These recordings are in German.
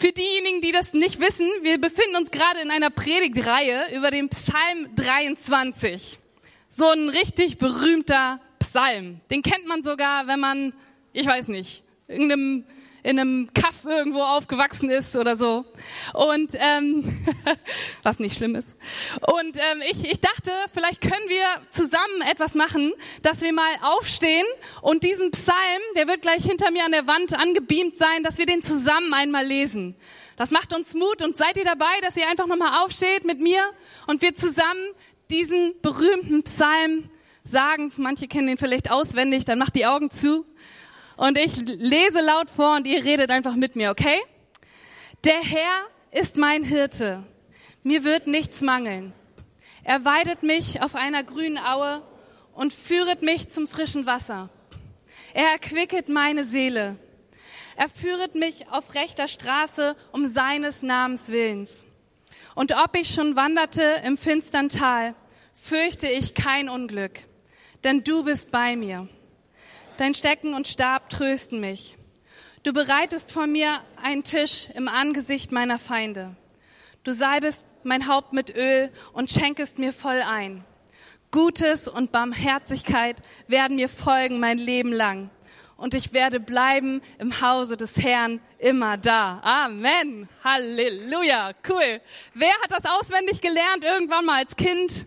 Für diejenigen, die das nicht wissen, wir befinden uns gerade in einer Predigtreihe über den Psalm 23. So ein richtig berühmter Psalm. Den kennt man sogar, wenn man, ich weiß nicht, irgendeinem in einem Kaff irgendwo aufgewachsen ist oder so. Und ähm, was nicht schlimm ist. Und ähm, ich, ich dachte, vielleicht können wir zusammen etwas machen, dass wir mal aufstehen und diesen Psalm, der wird gleich hinter mir an der Wand angebeamt sein, dass wir den zusammen einmal lesen. Das macht uns Mut und seid ihr dabei, dass ihr einfach nochmal aufsteht mit mir und wir zusammen diesen berühmten Psalm sagen. Manche kennen ihn vielleicht auswendig, dann macht die Augen zu und ich lese laut vor und ihr redet einfach mit mir, okay? Der Herr ist mein Hirte. Mir wird nichts mangeln. Er weidet mich auf einer grünen Aue und führet mich zum frischen Wasser. Er erquicket meine Seele. Er führet mich auf rechter Straße um seines Namens willens. Und ob ich schon wanderte im finstern Tal, fürchte ich kein Unglück, denn du bist bei mir. Dein Stecken und Stab trösten mich. Du bereitest vor mir einen Tisch im Angesicht meiner Feinde. Du salbest mein Haupt mit Öl und schenkest mir voll ein. Gutes und Barmherzigkeit werden mir folgen mein Leben lang. Und ich werde bleiben im Hause des Herrn immer da. Amen. Halleluja. Cool. Wer hat das auswendig gelernt irgendwann mal als Kind?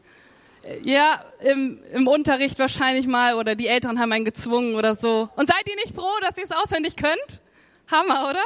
Ja, im, im Unterricht wahrscheinlich mal oder die Eltern haben einen gezwungen oder so. Und seid ihr nicht froh, dass ihr es auswendig könnt? Hammer, oder?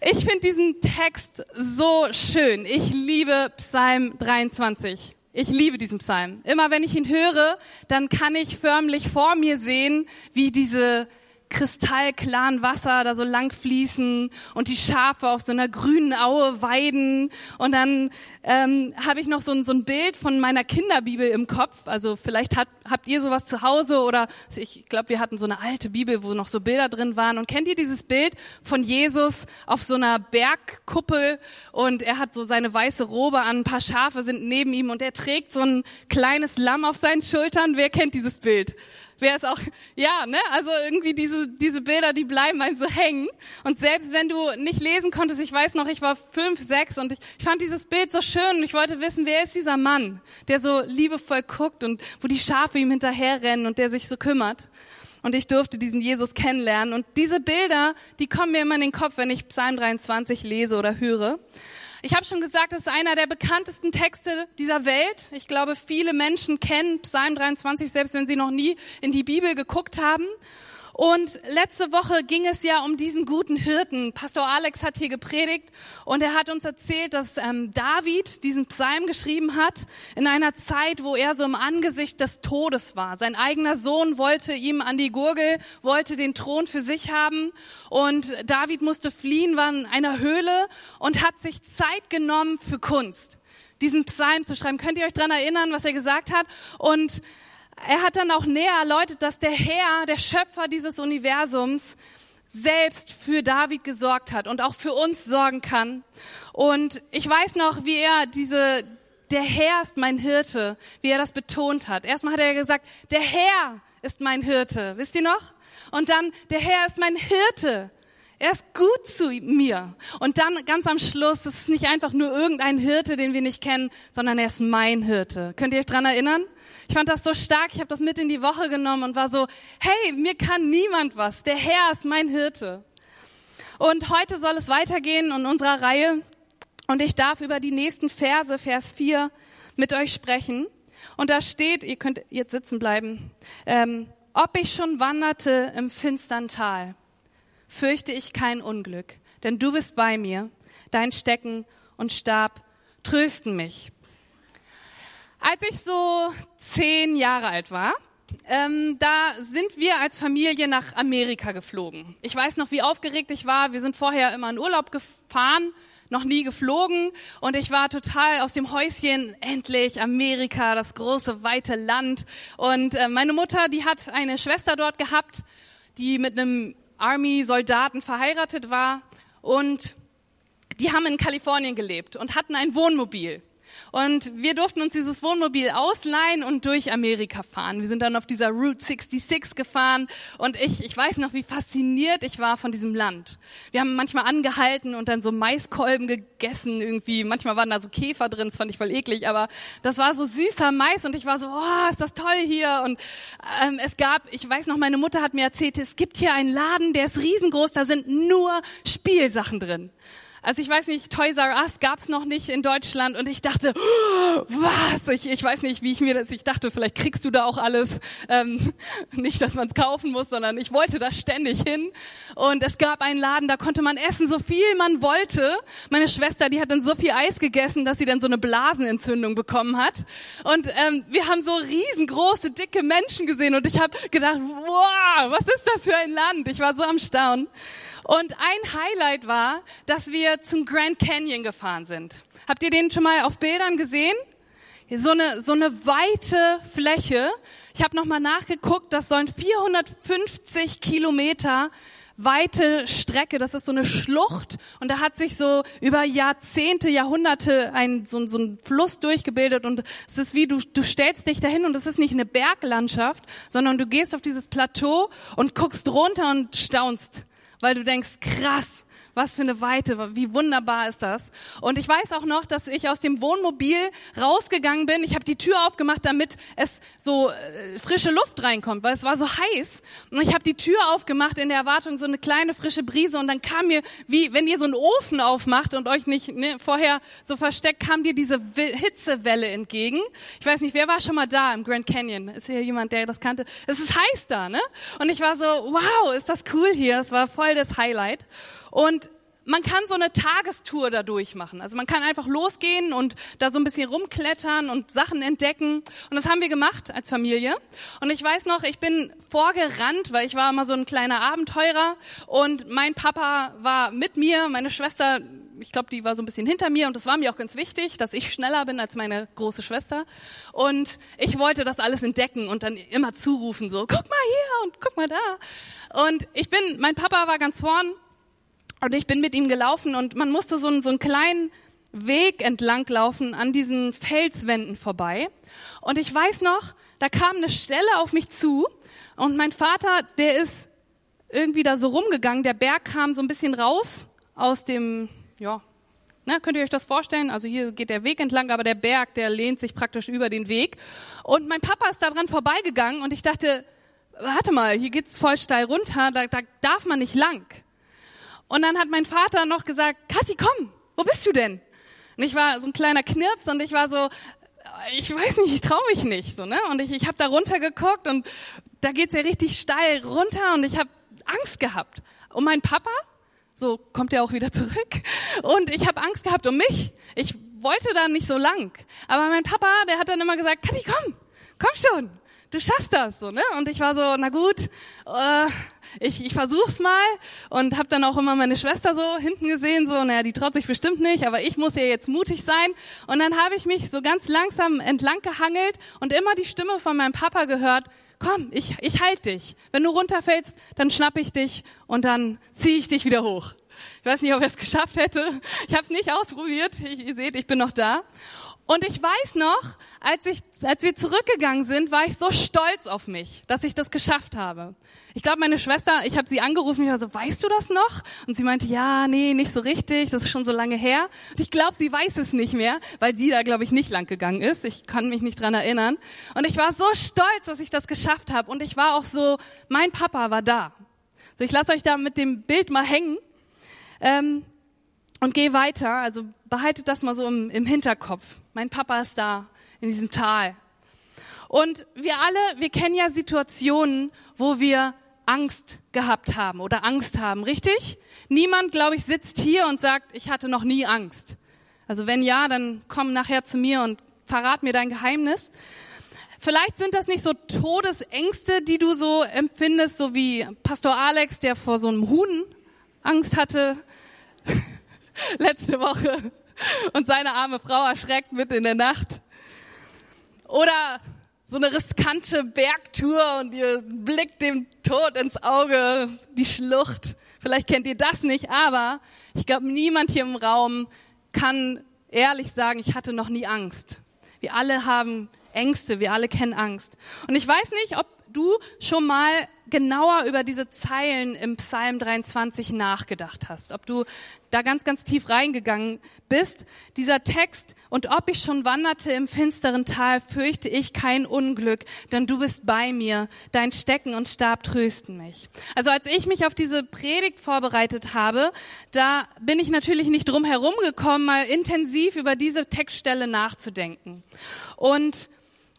Ich finde diesen Text so schön. Ich liebe Psalm 23. Ich liebe diesen Psalm. Immer wenn ich ihn höre, dann kann ich förmlich vor mir sehen, wie diese kristallklaren Wasser da so lang fließen und die Schafe auf so einer grünen Aue weiden. Und dann ähm, habe ich noch so ein, so ein Bild von meiner Kinderbibel im Kopf. Also vielleicht hat, habt ihr sowas zu Hause oder ich glaube, wir hatten so eine alte Bibel, wo noch so Bilder drin waren. Und kennt ihr dieses Bild von Jesus auf so einer Bergkuppel und er hat so seine weiße Robe an, ein paar Schafe sind neben ihm und er trägt so ein kleines Lamm auf seinen Schultern. Wer kennt dieses Bild? Wer ist auch, ja, ne? Also irgendwie diese, diese Bilder, die bleiben einem so hängen. Und selbst wenn du nicht lesen konntest, ich weiß noch, ich war fünf, sechs und ich, ich fand dieses Bild so schön und ich wollte wissen, wer ist dieser Mann, der so liebevoll guckt und wo die Schafe ihm hinterherrennen und der sich so kümmert. Und ich durfte diesen Jesus kennenlernen. Und diese Bilder, die kommen mir immer in den Kopf, wenn ich Psalm 23 lese oder höre. Ich habe schon gesagt, es ist einer der bekanntesten Texte dieser Welt. Ich glaube, viele Menschen kennen Psalm 23, selbst wenn sie noch nie in die Bibel geguckt haben. Und letzte Woche ging es ja um diesen guten Hirten. Pastor Alex hat hier gepredigt und er hat uns erzählt, dass ähm, David diesen Psalm geschrieben hat in einer Zeit, wo er so im Angesicht des Todes war. Sein eigener Sohn wollte ihm an die Gurgel, wollte den Thron für sich haben und David musste fliehen, war in einer Höhle und hat sich Zeit genommen für Kunst diesen Psalm zu schreiben. Könnt ihr euch dran erinnern, was er gesagt hat? Und er hat dann auch näher erläutert, dass der Herr, der Schöpfer dieses Universums, selbst für David gesorgt hat und auch für uns sorgen kann. Und ich weiß noch, wie er diese, der Herr ist mein Hirte, wie er das betont hat. Erstmal hat er gesagt, der Herr ist mein Hirte. Wisst ihr noch? Und dann, der Herr ist mein Hirte. Er ist gut zu mir. Und dann ganz am Schluss, es ist nicht einfach nur irgendein Hirte, den wir nicht kennen, sondern er ist mein Hirte. Könnt ihr euch dran erinnern? Ich fand das so stark, ich habe das mit in die Woche genommen und war so, hey, mir kann niemand was, der Herr ist mein Hirte. Und heute soll es weitergehen in unserer Reihe und ich darf über die nächsten Verse, Vers 4, mit euch sprechen. Und da steht, ihr könnt jetzt sitzen bleiben, ähm, ob ich schon wanderte im finstern Tal, fürchte ich kein Unglück, denn du bist bei mir, dein Stecken und Stab trösten mich. Als ich so zehn Jahre alt war, ähm, da sind wir als Familie nach Amerika geflogen. Ich weiß noch, wie aufgeregt ich war. Wir sind vorher immer in Urlaub gefahren, noch nie geflogen und ich war total aus dem Häuschen, endlich Amerika, das große, weite Land. Und äh, meine Mutter, die hat eine Schwester dort gehabt, die mit einem Army-Soldaten verheiratet war und die haben in Kalifornien gelebt und hatten ein Wohnmobil. Und wir durften uns dieses Wohnmobil ausleihen und durch Amerika fahren. Wir sind dann auf dieser Route 66 gefahren und ich, ich weiß noch, wie fasziniert ich war von diesem Land. Wir haben manchmal angehalten und dann so Maiskolben gegessen irgendwie. Manchmal waren da so Käfer drin, das fand ich voll eklig, aber das war so süßer Mais und ich war so, oh, ist das toll hier. Und ähm, es gab, ich weiß noch, meine Mutter hat mir erzählt, es gibt hier einen Laden, der ist riesengroß, da sind nur Spielsachen drin. Also ich weiß nicht, Toys R Us gab's noch nicht in Deutschland und ich dachte, oh, was? Ich, ich weiß nicht, wie ich mir das, ich dachte, vielleicht kriegst du da auch alles. Ähm, nicht, dass man es kaufen muss, sondern ich wollte da ständig hin. Und es gab einen Laden, da konnte man essen, so viel man wollte. Meine Schwester, die hat dann so viel Eis gegessen, dass sie dann so eine Blasenentzündung bekommen hat. Und ähm, wir haben so riesengroße, dicke Menschen gesehen und ich habe gedacht, wow, was ist das für ein Land? Ich war so am Staunen. Und ein Highlight war, dass wir zum Grand Canyon gefahren sind. Habt ihr den schon mal auf Bildern gesehen? So eine, so eine weite Fläche. Ich habe nochmal nachgeguckt, das sollen 450 Kilometer weite Strecke, das ist so eine Schlucht und da hat sich so über Jahrzehnte, Jahrhunderte ein, so, so ein Fluss durchgebildet und es ist wie, du, du stellst dich dahin und es ist nicht eine Berglandschaft, sondern du gehst auf dieses Plateau und guckst runter und staunst weil du denkst, krass, was für eine Weite, wie wunderbar ist das. Und ich weiß auch noch, dass ich aus dem Wohnmobil rausgegangen bin. Ich habe die Tür aufgemacht, damit es so äh, frische Luft reinkommt, weil es war so heiß. Und ich habe die Tür aufgemacht in der Erwartung, so eine kleine frische Brise. Und dann kam mir, wie wenn ihr so einen Ofen aufmacht und euch nicht ne, vorher so versteckt, kam dir diese Hitzewelle entgegen. Ich weiß nicht, wer war schon mal da im Grand Canyon? Ist hier jemand, der das kannte? Es ist heiß da, ne? Und ich war so, wow, ist das cool hier. Es war voll das Highlight. Und man kann so eine Tagestour da durchmachen. Also man kann einfach losgehen und da so ein bisschen rumklettern und Sachen entdecken. Und das haben wir gemacht als Familie. Und ich weiß noch, ich bin vorgerannt, weil ich war immer so ein kleiner Abenteurer. Und mein Papa war mit mir, meine Schwester, ich glaube, die war so ein bisschen hinter mir. Und das war mir auch ganz wichtig, dass ich schneller bin als meine große Schwester. Und ich wollte das alles entdecken und dann immer zurufen, so, guck mal hier und guck mal da. Und ich bin, mein Papa war ganz vorn und ich bin mit ihm gelaufen und man musste so einen, so einen kleinen Weg entlang laufen an diesen Felswänden vorbei. Und ich weiß noch, da kam eine Stelle auf mich zu und mein Vater, der ist irgendwie da so rumgegangen. Der Berg kam so ein bisschen raus aus dem, ja, ne, könnt ihr euch das vorstellen? Also hier geht der Weg entlang, aber der Berg, der lehnt sich praktisch über den Weg. Und mein Papa ist da dran vorbeigegangen und ich dachte, warte mal, hier geht's voll steil runter, da, da darf man nicht lang. Und dann hat mein Vater noch gesagt, Kathi, komm, wo bist du denn? Und ich war so ein kleiner Knirps und ich war so, ich weiß nicht, ich traue mich nicht. So, ne? Und ich, ich habe da runtergeguckt und da geht's ja richtig steil runter und ich habe Angst gehabt. Und mein Papa, so kommt er auch wieder zurück. Und ich habe Angst gehabt um mich. Ich wollte da nicht so lang. Aber mein Papa, der hat dann immer gesagt, Kathi, komm, komm schon, du schaffst das. So, ne? Und ich war so, na gut, äh, ich, ich versuch's mal und habe dann auch immer meine Schwester so hinten gesehen, so, naja, die traut sich bestimmt nicht, aber ich muss ja jetzt mutig sein. Und dann habe ich mich so ganz langsam entlang gehangelt und immer die Stimme von meinem Papa gehört, komm, ich, ich halte dich. Wenn du runterfällst, dann schnapp ich dich und dann ziehe ich dich wieder hoch. Ich weiß nicht, ob ich es geschafft hätte. Ich habe es nicht ausprobiert. Ich, ihr seht, ich bin noch da. Und ich weiß noch, als, ich, als wir zurückgegangen sind, war ich so stolz auf mich, dass ich das geschafft habe. Ich glaube, meine Schwester, ich habe sie angerufen, ich war so, weißt du das noch? Und sie meinte, ja, nee, nicht so richtig, das ist schon so lange her. Und ich glaube, sie weiß es nicht mehr, weil sie da, glaube ich, nicht lang gegangen ist. Ich kann mich nicht dran erinnern. Und ich war so stolz, dass ich das geschafft habe. Und ich war auch so, mein Papa war da. So, ich lasse euch da mit dem Bild mal hängen. Ähm, und geh weiter, also behaltet das mal so im, im Hinterkopf. Mein Papa ist da, in diesem Tal. Und wir alle, wir kennen ja Situationen, wo wir Angst gehabt haben oder Angst haben, richtig? Niemand, glaube ich, sitzt hier und sagt, ich hatte noch nie Angst. Also wenn ja, dann komm nachher zu mir und verrat mir dein Geheimnis. Vielleicht sind das nicht so Todesängste, die du so empfindest, so wie Pastor Alex, der vor so einem Huhn Angst hatte. letzte Woche und seine arme Frau erschreckt mit in der Nacht. Oder so eine riskante Bergtour und ihr blickt dem Tod ins Auge, die Schlucht. Vielleicht kennt ihr das nicht, aber ich glaube, niemand hier im Raum kann ehrlich sagen, ich hatte noch nie Angst. Wir alle haben Ängste, wir alle kennen Angst. Und ich weiß nicht, ob du schon mal genauer über diese Zeilen im Psalm 23 nachgedacht hast, ob du da ganz, ganz tief reingegangen bist. Dieser Text, und ob ich schon wanderte im finsteren Tal, fürchte ich kein Unglück, denn du bist bei mir, dein Stecken und Stab trösten mich. Also als ich mich auf diese Predigt vorbereitet habe, da bin ich natürlich nicht drum herum gekommen, mal intensiv über diese Textstelle nachzudenken. Und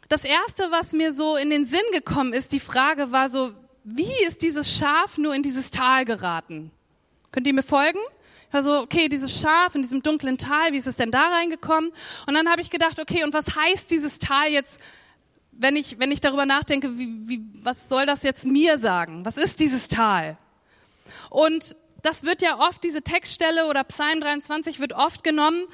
das erste, was mir so in den Sinn gekommen ist, die Frage war so, wie ist dieses Schaf nur in dieses Tal geraten? Könnt ihr mir folgen? Also, okay, dieses Schaf in diesem dunklen Tal, wie ist es denn da reingekommen? Und dann habe ich gedacht, okay, und was heißt dieses Tal jetzt, wenn ich, wenn ich darüber nachdenke, wie, wie, was soll das jetzt mir sagen? Was ist dieses Tal? Und das wird ja oft, diese Textstelle oder Psalm 23 wird oft genommen,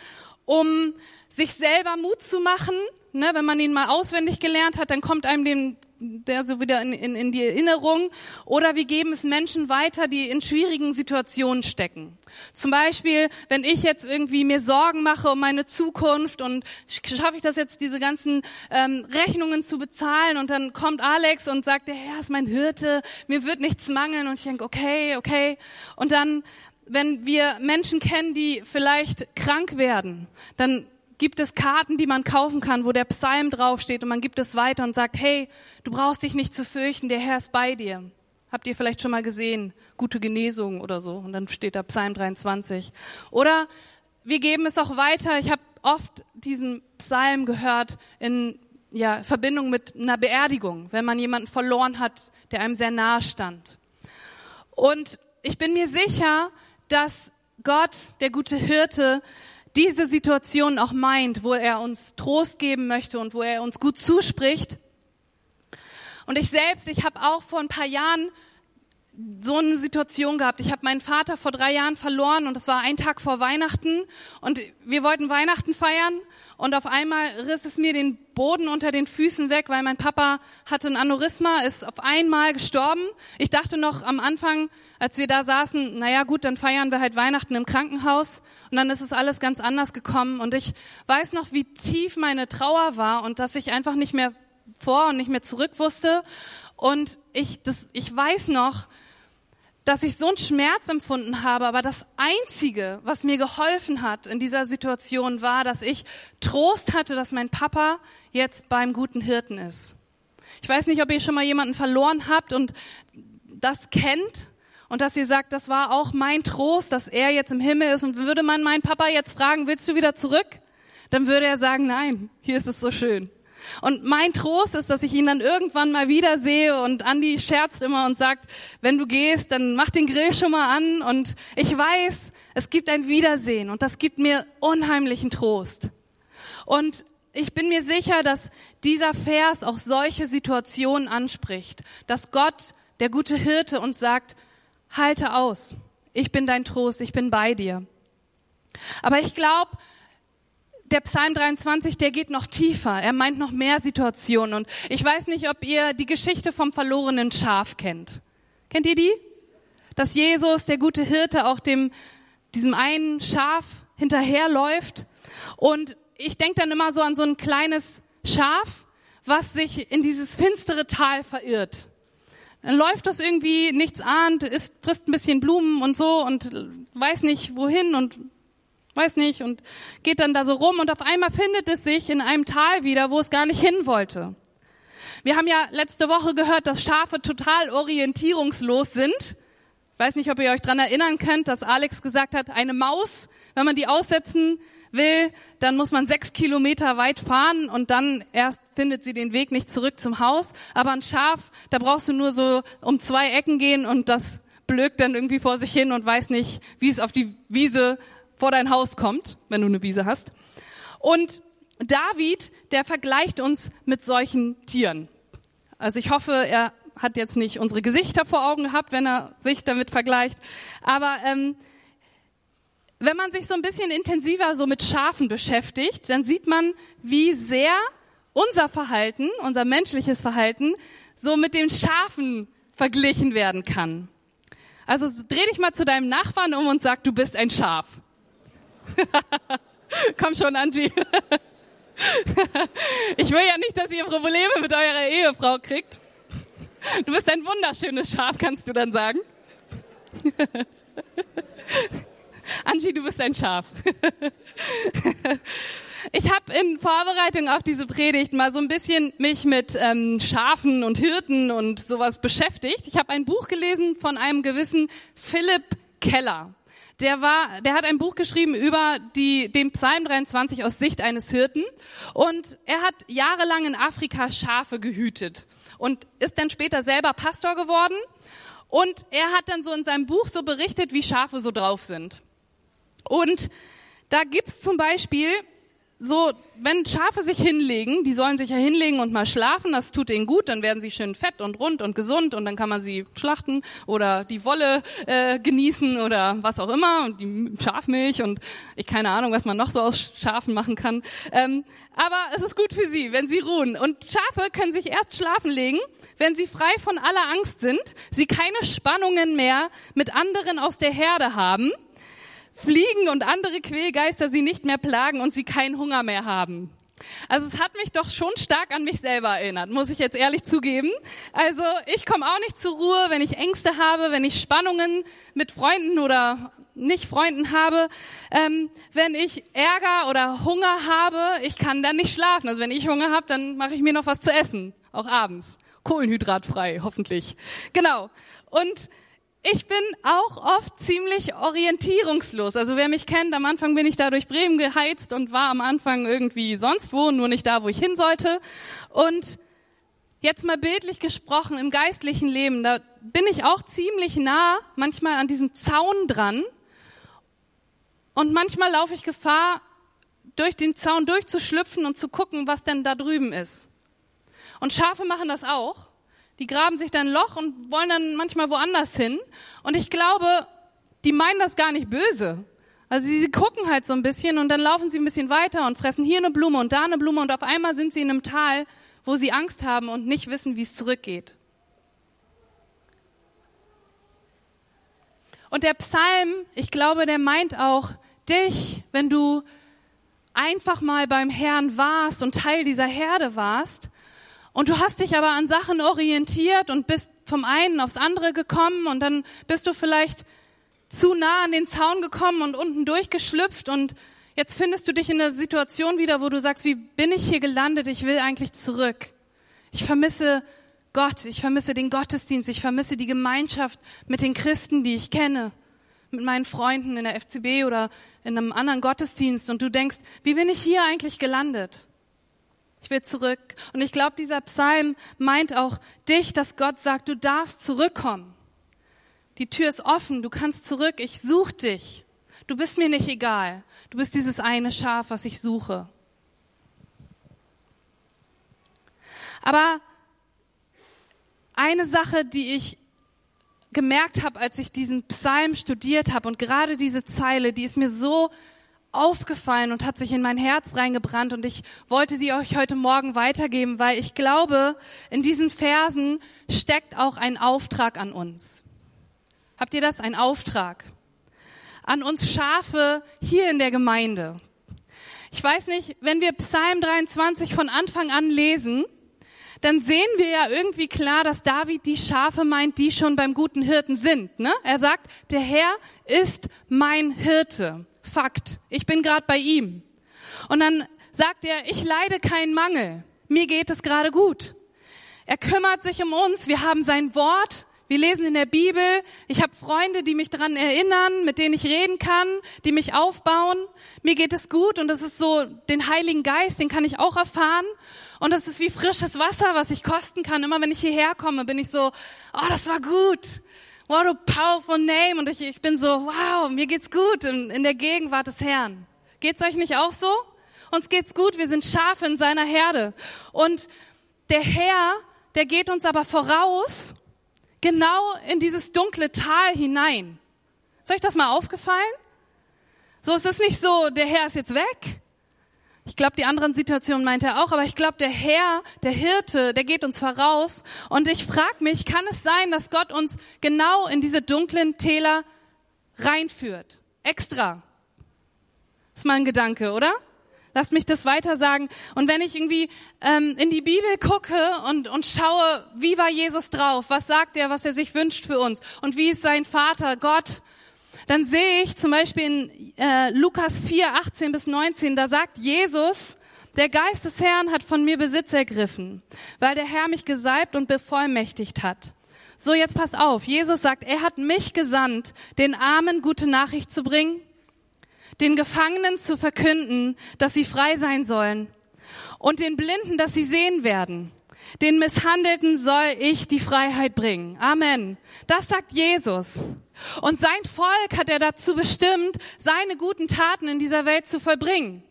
um sich selber Mut zu machen, Ne, wenn man ihn mal auswendig gelernt hat, dann kommt einem dem, der so wieder in, in, in die Erinnerung. Oder wir geben es Menschen weiter, die in schwierigen Situationen stecken. Zum Beispiel, wenn ich jetzt irgendwie mir Sorgen mache um meine Zukunft und schaffe ich das jetzt, diese ganzen ähm, Rechnungen zu bezahlen und dann kommt Alex und sagt, der Herr ist mein Hirte, mir wird nichts mangeln und ich denke, okay, okay. Und dann wenn wir Menschen kennen, die vielleicht krank werden, dann gibt es Karten, die man kaufen kann, wo der Psalm draufsteht und man gibt es weiter und sagt, hey, du brauchst dich nicht zu fürchten, der Herr ist bei dir. Habt ihr vielleicht schon mal gesehen, gute Genesung oder so und dann steht da Psalm 23. Oder wir geben es auch weiter. Ich habe oft diesen Psalm gehört in ja, Verbindung mit einer Beerdigung, wenn man jemanden verloren hat, der einem sehr nahe stand. Und ich bin mir sicher, dass Gott, der gute Hirte, diese Situation auch meint, wo er uns Trost geben möchte und wo er uns gut zuspricht. Und ich selbst, ich habe auch vor ein paar Jahren so eine Situation gehabt. Ich habe meinen Vater vor drei Jahren verloren und es war ein Tag vor Weihnachten und wir wollten Weihnachten feiern und auf einmal riss es mir den Boden unter den Füßen weg, weil mein Papa hatte ein Aneurysma, ist auf einmal gestorben. Ich dachte noch am Anfang, als wir da saßen, naja gut, dann feiern wir halt Weihnachten im Krankenhaus und dann ist es alles ganz anders gekommen und ich weiß noch, wie tief meine Trauer war und dass ich einfach nicht mehr vor und nicht mehr zurück wusste und ich, das, ich weiß noch, dass ich so einen Schmerz empfunden habe, aber das Einzige, was mir geholfen hat in dieser Situation, war, dass ich Trost hatte, dass mein Papa jetzt beim guten Hirten ist. Ich weiß nicht, ob ihr schon mal jemanden verloren habt und das kennt und dass ihr sagt, das war auch mein Trost, dass er jetzt im Himmel ist und würde man meinen Papa jetzt fragen, willst du wieder zurück? Dann würde er sagen, nein, hier ist es so schön. Und mein Trost ist, dass ich ihn dann irgendwann mal wiedersehe und Andi scherzt immer und sagt, wenn du gehst, dann mach den Grill schon mal an und ich weiß, es gibt ein Wiedersehen und das gibt mir unheimlichen Trost. Und ich bin mir sicher, dass dieser Vers auch solche Situationen anspricht, dass Gott, der gute Hirte, uns sagt, halte aus, ich bin dein Trost, ich bin bei dir. Aber ich glaube, der Psalm 23, der geht noch tiefer. Er meint noch mehr Situationen. Und ich weiß nicht, ob ihr die Geschichte vom verlorenen Schaf kennt. Kennt ihr die? Dass Jesus, der gute Hirte, auch dem, diesem einen Schaf hinterherläuft. Und ich denke dann immer so an so ein kleines Schaf, was sich in dieses finstere Tal verirrt. Dann läuft das irgendwie nichts ahnt, isst, frisst ein bisschen Blumen und so und weiß nicht wohin und weiß nicht, und geht dann da so rum und auf einmal findet es sich in einem Tal wieder, wo es gar nicht hin wollte. Wir haben ja letzte Woche gehört, dass Schafe total orientierungslos sind. Ich weiß nicht, ob ihr euch dran erinnern könnt, dass Alex gesagt hat, eine Maus, wenn man die aussetzen will, dann muss man sechs Kilometer weit fahren und dann erst findet sie den Weg nicht zurück zum Haus. Aber ein Schaf, da brauchst du nur so um zwei Ecken gehen und das blökt dann irgendwie vor sich hin und weiß nicht, wie es auf die Wiese vor dein Haus kommt, wenn du eine Wiese hast. Und David, der vergleicht uns mit solchen Tieren. Also ich hoffe, er hat jetzt nicht unsere Gesichter vor Augen gehabt, wenn er sich damit vergleicht. Aber ähm, wenn man sich so ein bisschen intensiver so mit Schafen beschäftigt, dann sieht man, wie sehr unser Verhalten, unser menschliches Verhalten, so mit den Schafen verglichen werden kann. Also dreh dich mal zu deinem Nachbarn um und sag, du bist ein Schaf. Komm schon, Angie. Ich will ja nicht, dass ihr Probleme mit eurer Ehefrau kriegt. Du bist ein wunderschönes Schaf, kannst du dann sagen. Angie, du bist ein Schaf. Ich habe in Vorbereitung auf diese Predigt mal so ein bisschen mich mit ähm, Schafen und Hirten und sowas beschäftigt. Ich habe ein Buch gelesen von einem gewissen Philipp Keller. Der war, der hat ein Buch geschrieben über die, den Psalm 23 aus Sicht eines Hirten und er hat jahrelang in Afrika Schafe gehütet und ist dann später selber Pastor geworden und er hat dann so in seinem Buch so berichtet, wie Schafe so drauf sind. Und da gibt's zum Beispiel so, wenn Schafe sich hinlegen, die sollen sich ja hinlegen und mal schlafen, das tut ihnen gut, dann werden sie schön fett und rund und gesund und dann kann man sie schlachten oder die Wolle äh, genießen oder was auch immer und die Schafmilch und ich keine Ahnung, was man noch so aus Schafen machen kann. Ähm, aber es ist gut für sie, wenn sie ruhen. Und Schafe können sich erst schlafen legen, wenn sie frei von aller Angst sind, sie keine Spannungen mehr mit anderen aus der Herde haben Fliegen und andere Quälgeister sie nicht mehr plagen und sie keinen Hunger mehr haben. Also es hat mich doch schon stark an mich selber erinnert, muss ich jetzt ehrlich zugeben. Also ich komme auch nicht zur Ruhe, wenn ich Ängste habe, wenn ich Spannungen mit Freunden oder nicht Freunden habe, ähm, wenn ich Ärger oder Hunger habe, ich kann dann nicht schlafen. Also wenn ich Hunger habe, dann mache ich mir noch was zu essen, auch abends. Kohlenhydratfrei, hoffentlich. Genau. Und ich bin auch oft ziemlich orientierungslos. Also wer mich kennt, am Anfang bin ich da durch Bremen geheizt und war am Anfang irgendwie sonst wo, nur nicht da, wo ich hin sollte. Und jetzt mal bildlich gesprochen im geistlichen Leben, da bin ich auch ziemlich nah manchmal an diesem Zaun dran. Und manchmal laufe ich Gefahr, durch den Zaun durchzuschlüpfen und zu gucken, was denn da drüben ist. Und Schafe machen das auch. Die graben sich dann ein Loch und wollen dann manchmal woanders hin. Und ich glaube, die meinen das gar nicht böse. Also sie gucken halt so ein bisschen und dann laufen sie ein bisschen weiter und fressen hier eine Blume und da eine Blume und auf einmal sind sie in einem Tal, wo sie Angst haben und nicht wissen, wie es zurückgeht. Und der Psalm, ich glaube, der meint auch dich, wenn du einfach mal beim Herrn warst und Teil dieser Herde warst und du hast dich aber an Sachen orientiert und bist vom einen aufs andere gekommen und dann bist du vielleicht zu nah an den Zaun gekommen und unten durchgeschlüpft und jetzt findest du dich in der Situation wieder, wo du sagst, wie bin ich hier gelandet? Ich will eigentlich zurück. Ich vermisse Gott, ich vermisse den Gottesdienst, ich vermisse die Gemeinschaft mit den Christen, die ich kenne, mit meinen Freunden in der FCB oder in einem anderen Gottesdienst und du denkst, wie bin ich hier eigentlich gelandet? Ich will zurück. Und ich glaube, dieser Psalm meint auch dich, dass Gott sagt, du darfst zurückkommen. Die Tür ist offen, du kannst zurück, ich suche dich. Du bist mir nicht egal. Du bist dieses eine Schaf, was ich suche. Aber eine Sache, die ich gemerkt habe, als ich diesen Psalm studiert habe und gerade diese Zeile, die ist mir so aufgefallen und hat sich in mein Herz reingebrannt und ich wollte sie euch heute Morgen weitergeben, weil ich glaube, in diesen Versen steckt auch ein Auftrag an uns. Habt ihr das? Ein Auftrag. An uns Schafe hier in der Gemeinde. Ich weiß nicht, wenn wir Psalm 23 von Anfang an lesen, dann sehen wir ja irgendwie klar, dass David die Schafe meint, die schon beim guten Hirten sind. Ne? Er sagt, der Herr ist mein Hirte. Fakt. Ich bin gerade bei ihm. Und dann sagt er, ich leide keinen Mangel. Mir geht es gerade gut. Er kümmert sich um uns. Wir haben sein Wort. Wir lesen in der Bibel. Ich habe Freunde, die mich daran erinnern, mit denen ich reden kann, die mich aufbauen. Mir geht es gut und das ist so den Heiligen Geist, den kann ich auch erfahren. Und das ist wie frisches Wasser, was ich kosten kann. Immer wenn ich hierher komme, bin ich so, oh, das war gut what a powerful name. Und ich, ich bin so, wow, mir geht's gut in, in der Gegenwart des Herrn. Geht's euch nicht auch so? Uns geht's gut, wir sind Schafe in seiner Herde. Und der Herr, der geht uns aber voraus, genau in dieses dunkle Tal hinein. Ist euch das mal aufgefallen? So, es ist nicht so, der Herr ist jetzt weg, ich glaube, die anderen Situationen meint er auch, aber ich glaube, der Herr, der Hirte, der geht uns voraus. Und ich frage mich, kann es sein, dass Gott uns genau in diese dunklen Täler reinführt? Extra. Ist mal ein Gedanke, oder? Lasst mich das weiter sagen. Und wenn ich irgendwie ähm, in die Bibel gucke und, und schaue, wie war Jesus drauf? Was sagt er, was er sich wünscht für uns? Und wie ist sein Vater, Gott? Dann sehe ich zum Beispiel in äh, Lukas 4, 18 bis 19, da sagt Jesus, der Geist des Herrn hat von mir Besitz ergriffen, weil der Herr mich gesalbt und bevollmächtigt hat. So, jetzt pass auf. Jesus sagt, er hat mich gesandt, den Armen gute Nachricht zu bringen, den Gefangenen zu verkünden, dass sie frei sein sollen und den Blinden, dass sie sehen werden. Den Misshandelten soll ich die Freiheit bringen. Amen. Das sagt Jesus. Und sein Volk hat er dazu bestimmt, seine guten Taten in dieser Welt zu vollbringen.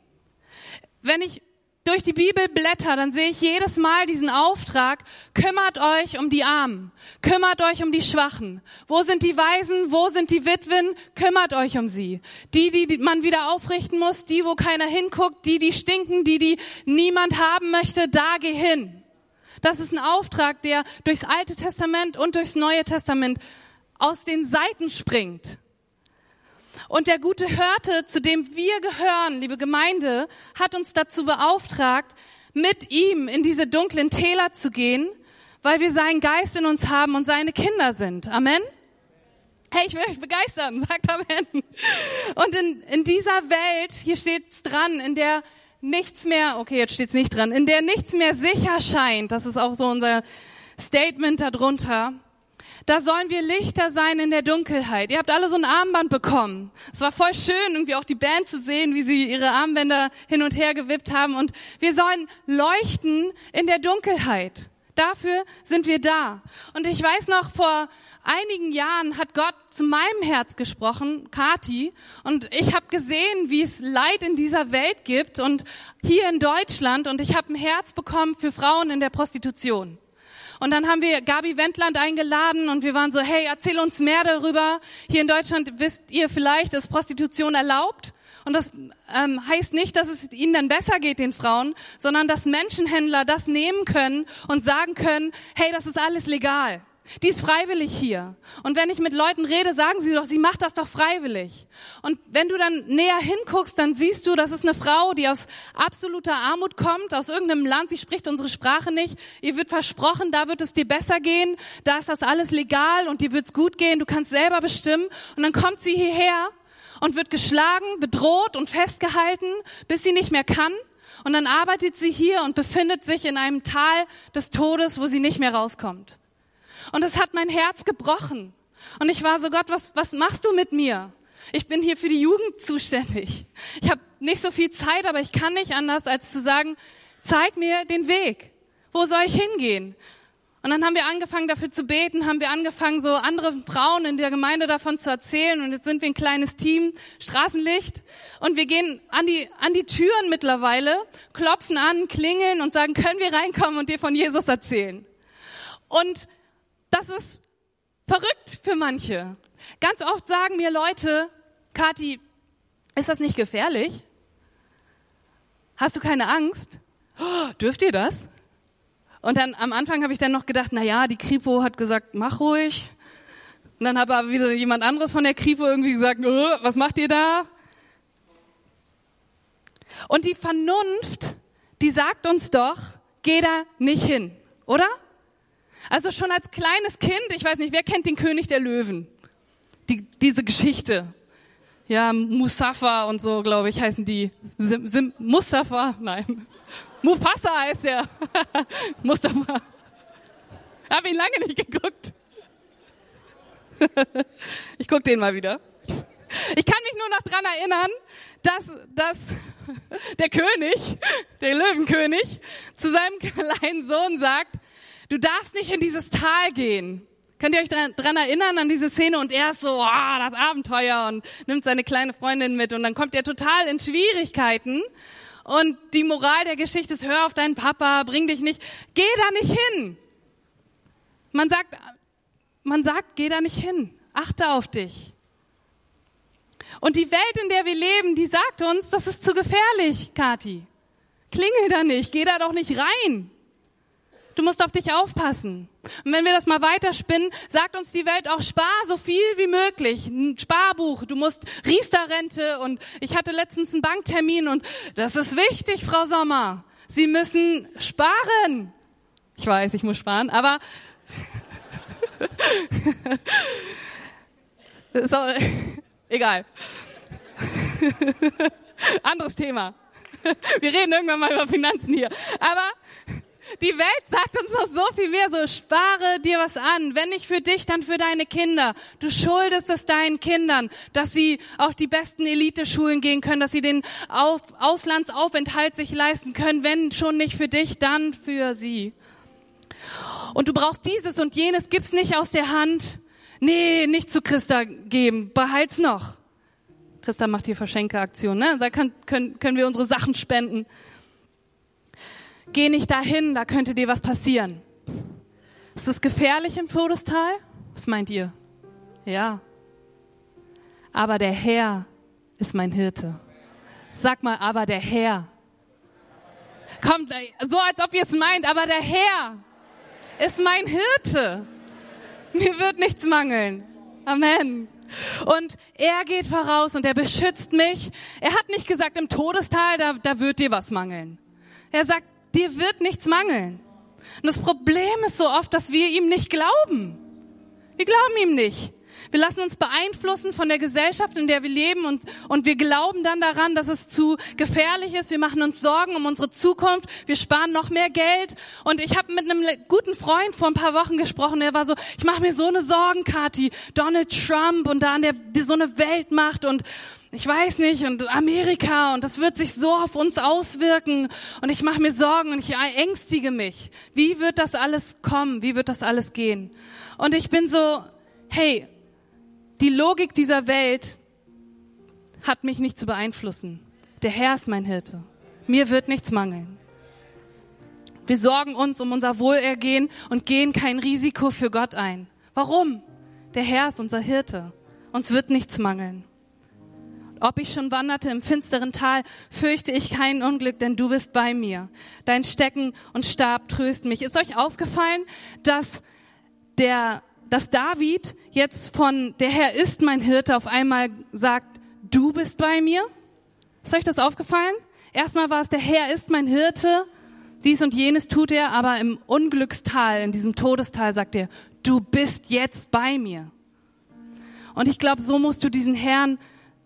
Wenn ich durch die Bibel blätter, dann sehe ich jedes Mal diesen Auftrag, kümmert euch um die Armen, kümmert euch um die Schwachen. Wo sind die Waisen, wo sind die Witwen, kümmert euch um sie. Die, die man wieder aufrichten muss, die, wo keiner hinguckt, die, die stinken, die, die niemand haben möchte, da geh hin. Das ist ein Auftrag, der durchs Alte Testament und durchs Neue Testament aus den Seiten springt. Und der gute Hörte, zu dem wir gehören, liebe Gemeinde, hat uns dazu beauftragt, mit ihm in diese dunklen Täler zu gehen, weil wir seinen Geist in uns haben und seine Kinder sind. Amen. Hey, ich will euch begeistern, sagt Amen. Und in, in dieser Welt, hier steht's dran, in der nichts mehr, okay, jetzt steht's nicht dran, in der nichts mehr sicher scheint, das ist auch so unser Statement darunter, da sollen wir Lichter sein in der Dunkelheit. Ihr habt alle so ein Armband bekommen. Es war voll schön, irgendwie auch die Band zu sehen, wie sie ihre Armbänder hin und her gewippt haben. Und wir sollen leuchten in der Dunkelheit. Dafür sind wir da. Und ich weiß noch, vor einigen Jahren hat Gott zu meinem Herz gesprochen, Kati, und ich habe gesehen, wie es Leid in dieser Welt gibt und hier in Deutschland, und ich habe ein Herz bekommen für Frauen in der Prostitution. Und dann haben wir Gabi Wendland eingeladen und wir waren so, hey, erzähl uns mehr darüber. Hier in Deutschland wisst ihr vielleicht, ist Prostitution erlaubt. Und das ähm, heißt nicht, dass es ihnen dann besser geht, den Frauen, sondern dass Menschenhändler das nehmen können und sagen können, hey, das ist alles legal. Die ist freiwillig hier. Und wenn ich mit Leuten rede, sagen sie doch, sie macht das doch freiwillig. Und wenn du dann näher hinguckst, dann siehst du, das ist eine Frau, die aus absoluter Armut kommt, aus irgendeinem Land, sie spricht unsere Sprache nicht. Ihr wird versprochen, da wird es dir besser gehen, da ist das alles legal und dir wird's gut gehen, du kannst selber bestimmen. Und dann kommt sie hierher und wird geschlagen, bedroht und festgehalten, bis sie nicht mehr kann. Und dann arbeitet sie hier und befindet sich in einem Tal des Todes, wo sie nicht mehr rauskommt. Und es hat mein Herz gebrochen. Und ich war so, Gott, was, was machst du mit mir? Ich bin hier für die Jugend zuständig. Ich habe nicht so viel Zeit, aber ich kann nicht anders, als zu sagen, zeig mir den Weg. Wo soll ich hingehen? Und dann haben wir angefangen, dafür zu beten, haben wir angefangen, so andere Frauen in der Gemeinde davon zu erzählen. Und jetzt sind wir ein kleines Team, Straßenlicht. Und wir gehen an die, an die Türen mittlerweile, klopfen an, klingeln und sagen, können wir reinkommen und dir von Jesus erzählen? Und das ist verrückt für manche. Ganz oft sagen mir Leute, Kathi, ist das nicht gefährlich? Hast du keine Angst? Oh, dürft ihr das? Und dann am Anfang habe ich dann noch gedacht, na ja, die Kripo hat gesagt, mach ruhig. Und dann hat aber wieder jemand anderes von der Kripo irgendwie gesagt, oh, was macht ihr da? Und die Vernunft, die sagt uns doch, geh da nicht hin, oder? Also schon als kleines Kind, ich weiß nicht, wer kennt den König der Löwen? Die, diese Geschichte. Ja, Mustafa und so, glaube ich, heißen die. Sim, Sim, Mustafa? Nein. Mufasa heißt er. Mustafa. Hab ihn lange nicht geguckt. ich guck den mal wieder. Ich kann mich nur noch dran erinnern, dass, dass der König, der Löwenkönig, zu seinem kleinen Sohn sagt, Du darfst nicht in dieses Tal gehen. Könnt ihr euch dran erinnern an diese Szene? Und er ist so, oh, das Abenteuer und nimmt seine kleine Freundin mit und dann kommt er total in Schwierigkeiten. Und die Moral der Geschichte ist, hör auf deinen Papa, bring dich nicht, geh da nicht hin. Man sagt, man sagt, geh da nicht hin, achte auf dich. Und die Welt, in der wir leben, die sagt uns, das ist zu gefährlich, Kati. Klingel da nicht, geh da doch nicht rein. Du musst auf dich aufpassen. Und wenn wir das mal weiterspinnen, sagt uns die Welt auch, spar so viel wie möglich. Ein Sparbuch, du musst Riester-Rente und ich hatte letztens einen Banktermin und das ist wichtig, Frau Sommer. Sie müssen sparen. Ich weiß, ich muss sparen, aber so, egal. Anderes Thema. Wir reden irgendwann mal über Finanzen hier. Aber die Welt sagt uns noch so viel mehr, so spare dir was an. Wenn nicht für dich, dann für deine Kinder. Du schuldest es deinen Kindern, dass sie auf die besten Eliteschulen gehen können, dass sie den auf Auslandsaufenthalt sich leisten können. Wenn schon nicht für dich, dann für sie. Und du brauchst dieses und jenes, gib's nicht aus der Hand. Nee, nicht zu Christa geben, behalt's noch. Christa macht hier Verschenkeaktion, ne? Da kann, können, können wir unsere Sachen spenden. Geh nicht dahin, da könnte dir was passieren. Ist es gefährlich im Todestal? Was meint ihr? Ja. Aber der Herr ist mein Hirte. Sag mal, aber der Herr. Kommt, so als ob ihr es meint, aber der Herr ist mein Hirte. Mir wird nichts mangeln. Amen. Und er geht voraus und er beschützt mich. Er hat nicht gesagt, im Todestal, da, da wird dir was mangeln. Er sagt, dir wird nichts mangeln. Und das Problem ist so oft, dass wir ihm nicht glauben. Wir glauben ihm nicht. Wir lassen uns beeinflussen von der Gesellschaft, in der wir leben und, und wir glauben dann daran, dass es zu gefährlich ist. Wir machen uns Sorgen um unsere Zukunft. Wir sparen noch mehr Geld. Und ich habe mit einem guten Freund vor ein paar Wochen gesprochen. Der war so, ich mache mir so eine Sorgen, Kathi. Donald Trump und da an der, so eine Weltmacht und ich weiß nicht und Amerika und das wird sich so auf uns auswirken und ich mache mir Sorgen und ich ängstige mich. Wie wird das alles kommen? Wie wird das alles gehen? Und ich bin so, hey, die Logik dieser Welt hat mich nicht zu beeinflussen. Der Herr ist mein Hirte. Mir wird nichts mangeln. Wir sorgen uns um unser Wohlergehen und gehen kein Risiko für Gott ein. Warum? Der Herr ist unser Hirte. Uns wird nichts mangeln. Ob ich schon wanderte im finsteren Tal, fürchte ich kein Unglück, denn du bist bei mir. Dein Stecken und Stab trösten mich. Ist euch aufgefallen, dass der dass David jetzt von der Herr ist mein Hirte auf einmal sagt, du bist bei mir? Ist euch das aufgefallen? Erstmal war es, der Herr ist mein Hirte, dies und jenes tut er, aber im Unglückstal, in diesem Todestal sagt er, du bist jetzt bei mir. Und ich glaube, so musst du diesen Herrn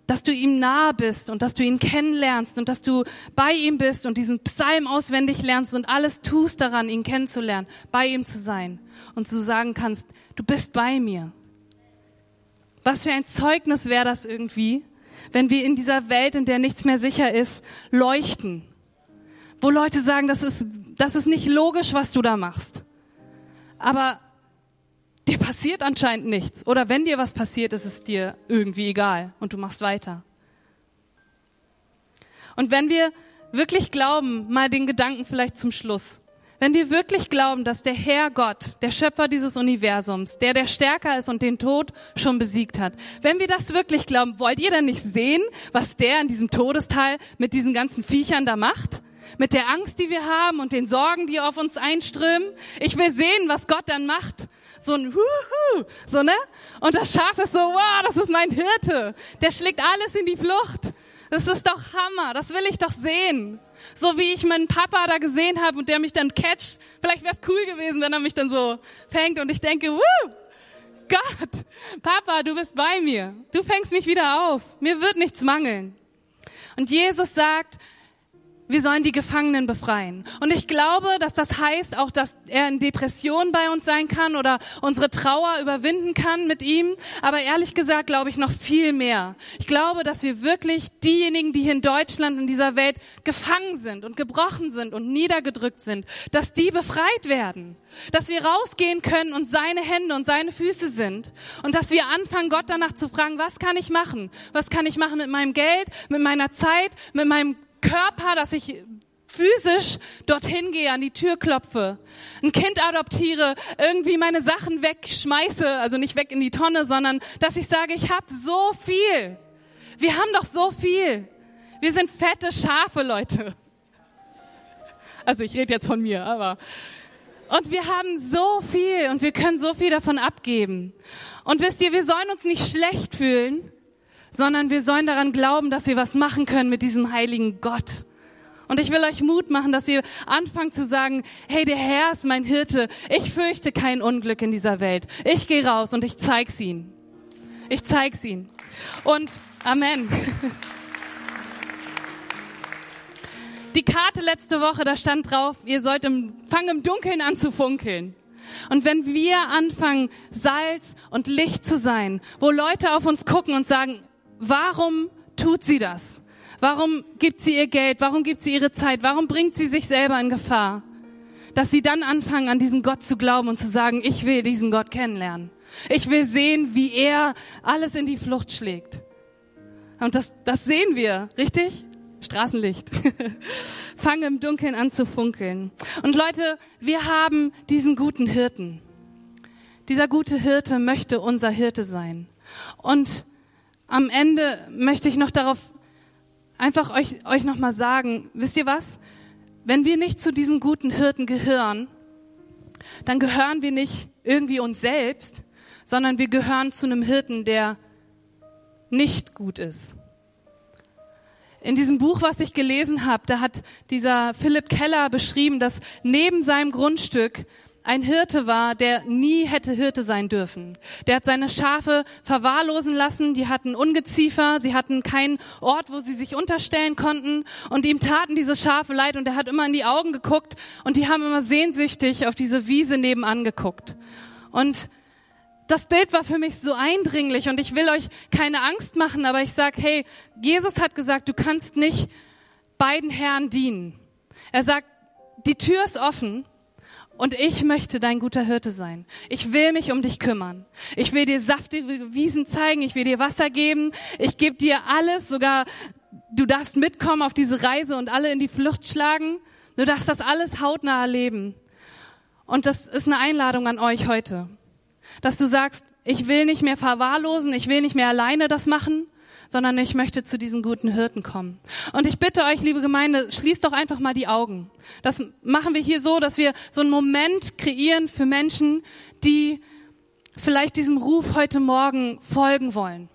dass du ihm nahe bist und dass du ihn kennenlernst und dass du bei ihm bist und diesen Psalm auswendig lernst und alles tust daran, ihn kennenzulernen, bei ihm zu sein und zu sagen kannst, du bist bei mir. Was für ein Zeugnis wäre das irgendwie, wenn wir in dieser Welt, in der nichts mehr sicher ist, leuchten. Wo Leute sagen, das ist, das ist nicht logisch, was du da machst. Aber dir passiert anscheinend nichts. Oder wenn dir was passiert, ist es dir irgendwie egal und du machst weiter. Und wenn wir wirklich glauben, mal den Gedanken vielleicht zum Schluss, wenn wir wirklich glauben, dass der Herr Gott, der Schöpfer dieses Universums, der der stärker ist und den Tod schon besiegt hat, wenn wir das wirklich glauben, wollt ihr dann nicht sehen, was der in diesem Todesteil mit diesen ganzen Viechern da macht? Mit der Angst, die wir haben und den Sorgen, die auf uns einströmen? Ich will sehen, was Gott dann macht so ein Huhu, so ne? Und das Schaf ist so, wow, das ist mein Hirte. Der schlägt alles in die Flucht. Das ist doch Hammer, das will ich doch sehen. So wie ich meinen Papa da gesehen habe und der mich dann catcht. Vielleicht wäre es cool gewesen, wenn er mich dann so fängt und ich denke, Wuh, Gott, Papa, du bist bei mir. Du fängst mich wieder auf. Mir wird nichts mangeln. Und Jesus sagt, wir sollen die Gefangenen befreien. Und ich glaube, dass das heißt auch, dass er in Depression bei uns sein kann oder unsere Trauer überwinden kann mit ihm. Aber ehrlich gesagt glaube ich noch viel mehr. Ich glaube, dass wir wirklich diejenigen, die hier in Deutschland, in dieser Welt gefangen sind und gebrochen sind und niedergedrückt sind, dass die befreit werden. Dass wir rausgehen können und seine Hände und seine Füße sind. Und dass wir anfangen, Gott danach zu fragen, was kann ich machen? Was kann ich machen mit meinem Geld, mit meiner Zeit, mit meinem Körper, dass ich physisch dorthin gehe, an die Tür klopfe, ein Kind adoptiere, irgendwie meine Sachen wegschmeiße, also nicht weg in die Tonne, sondern dass ich sage, ich habe so viel. Wir haben doch so viel. Wir sind fette Schafe, Leute. Also ich rede jetzt von mir, aber Und wir haben so viel und wir können so viel davon abgeben. Und wisst ihr, wir sollen uns nicht schlecht fühlen, sondern wir sollen daran glauben, dass wir was machen können mit diesem heiligen Gott. Und ich will euch Mut machen, dass ihr anfangt zu sagen, hey, der Herr ist mein Hirte. Ich fürchte kein Unglück in dieser Welt. Ich gehe raus und ich zeig's ihn. Ich zeig's ihn. Und Amen. Die Karte letzte Woche, da stand drauf, ihr sollt im, fangen im Dunkeln an zu funkeln. Und wenn wir anfangen, Salz und Licht zu sein, wo Leute auf uns gucken und sagen, warum tut sie das? Warum gibt sie ihr Geld? Warum gibt sie ihre Zeit? Warum bringt sie sich selber in Gefahr? Dass sie dann anfangen, an diesen Gott zu glauben und zu sagen, ich will diesen Gott kennenlernen. Ich will sehen, wie er alles in die Flucht schlägt. Und das, das sehen wir, richtig? Straßenlicht. Fange im Dunkeln an zu funkeln. Und Leute, wir haben diesen guten Hirten. Dieser gute Hirte möchte unser Hirte sein. Und am Ende möchte ich noch darauf einfach euch, euch nochmal sagen, wisst ihr was? Wenn wir nicht zu diesem guten Hirten gehören, dann gehören wir nicht irgendwie uns selbst, sondern wir gehören zu einem Hirten, der nicht gut ist. In diesem Buch, was ich gelesen habe, da hat dieser Philipp Keller beschrieben, dass neben seinem Grundstück ein Hirte war, der nie hätte Hirte sein dürfen. Der hat seine Schafe verwahrlosen lassen, die hatten Ungeziefer, sie hatten keinen Ort, wo sie sich unterstellen konnten und ihm taten diese Schafe leid und er hat immer in die Augen geguckt und die haben immer sehnsüchtig auf diese Wiese nebenan geguckt. Und das Bild war für mich so eindringlich und ich will euch keine Angst machen, aber ich sag, hey, Jesus hat gesagt, du kannst nicht beiden Herren dienen. Er sagt, die Tür ist offen und ich möchte dein guter Hirte sein. Ich will mich um dich kümmern. Ich will dir saftige Wiesen zeigen. Ich will dir Wasser geben. Ich gebe dir alles. Sogar du darfst mitkommen auf diese Reise und alle in die Flucht schlagen. Du darfst das alles hautnah erleben. Und das ist eine Einladung an euch heute. Dass du sagst, ich will nicht mehr verwahrlosen. Ich will nicht mehr alleine das machen sondern ich möchte zu diesem guten Hirten kommen. Und ich bitte euch, liebe Gemeinde, schließt doch einfach mal die Augen. Das machen wir hier so, dass wir so einen Moment kreieren für Menschen, die vielleicht diesem Ruf heute Morgen folgen wollen.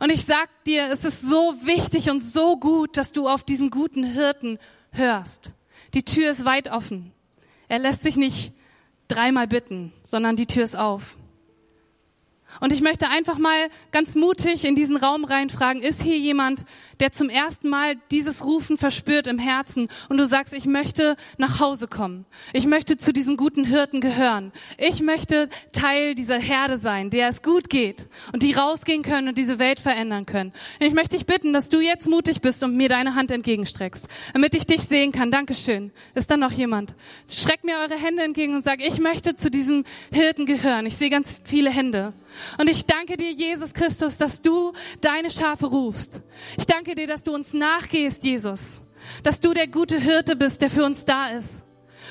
Und ich sag dir, es ist so wichtig und so gut, dass du auf diesen guten Hirten hörst. Die Tür ist weit offen. Er lässt sich nicht dreimal bitten, sondern die Tür ist auf. Und ich möchte einfach mal ganz mutig in diesen Raum reinfragen, ist hier jemand, der zum ersten Mal dieses Rufen verspürt im Herzen und du sagst, ich möchte nach Hause kommen. Ich möchte zu diesem guten Hirten gehören. Ich möchte Teil dieser Herde sein, der es gut geht und die rausgehen können und diese Welt verändern können. Ich möchte dich bitten, dass du jetzt mutig bist und mir deine Hand entgegenstreckst, damit ich dich sehen kann. Dankeschön. Ist da noch jemand? Schreckt mir eure Hände entgegen und sag, ich möchte zu diesem Hirten gehören. Ich sehe ganz viele Hände. Und ich danke dir, Jesus Christus, dass du deine Schafe rufst. Ich danke dir, dass du uns nachgehst, Jesus. Dass du der gute Hirte bist, der für uns da ist.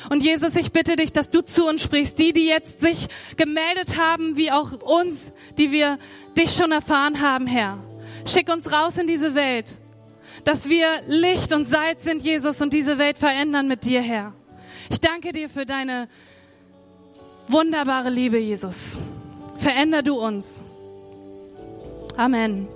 Und Jesus, ich bitte dich, dass du zu uns sprichst, die, die jetzt sich gemeldet haben, wie auch uns, die wir dich schon erfahren haben, Herr. Schick uns raus in diese Welt, dass wir Licht und Salz sind, Jesus, und diese Welt verändern mit dir, Herr. Ich danke dir für deine wunderbare Liebe, Jesus. Veränder du uns. Amen.